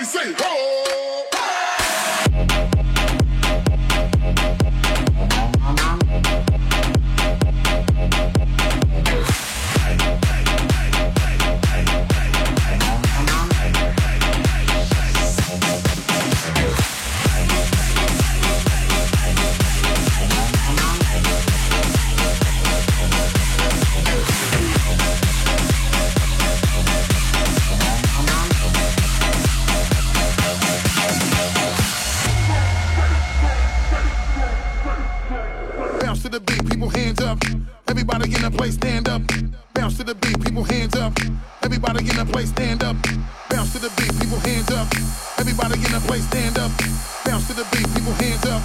Everybody say, oh! People hands up. Everybody in the place stand up. Bounce to the beat, people hands up. Everybody in the place stand up. Bounce to the beat, people hands up. Everybody in the place stand up. Bounce to the beat, people hands up.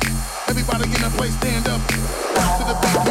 Everybody in the place stand up.